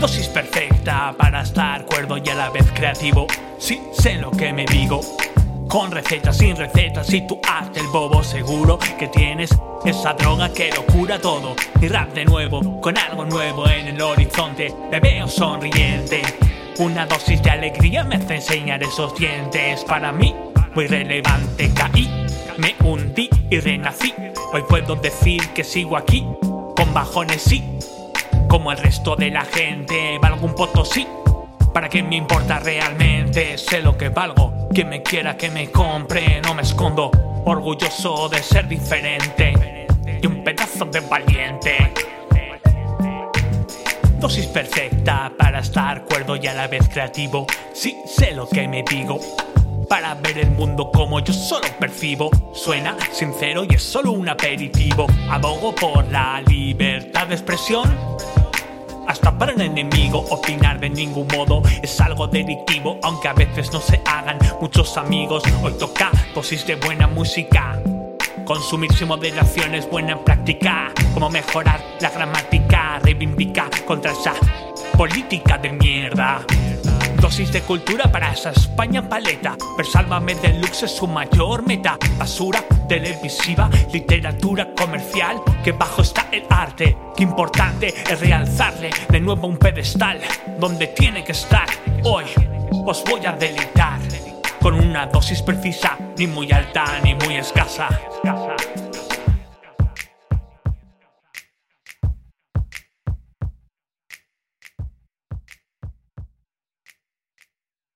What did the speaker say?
perfecta para estar cuerdo y a la vez creativo. Sí, sé lo que me digo. Con recetas, sin recetas, y tú haces el bobo, seguro que tienes esa droga que lo cura todo. Y rap de nuevo, con algo nuevo en el horizonte. Me veo sonriente. Una dosis de alegría me hace enseñar esos dientes. Para mí, muy relevante, caí, me hundí y renací. Hoy puedo decir que sigo aquí, con bajones sí, como el resto de la gente. Valgo un potosí, para que me importa realmente. Sé lo que valgo, quien me quiera que me compre, no me escondo. Orgulloso de ser diferente y un pedazo de valiente. Dosis perfecta para estar cuerdo y a la vez creativo. Sí, sé lo que me digo. Para ver el mundo como yo solo percibo. Suena sincero y es solo un aperitivo. Abogo por la libertad de expresión. Hasta para un enemigo opinar de ningún modo es algo delictivo, aunque a veces no se hagan muchos amigos. Hoy toca dosis de buena música. Consumir sin moderación es buena práctica. Como mejorar la gramática, reivindica contra esa política de mierda. Dosis de cultura para esa España paleta. Ver Sálvame Deluxe es su mayor meta. Basura televisiva, literatura comercial. Que bajo está el arte. Qué importante es realzarle de nuevo un pedestal donde tiene que estar. Hoy os voy a deleitar con una dosis precisa, ni muy alta ni muy escasa.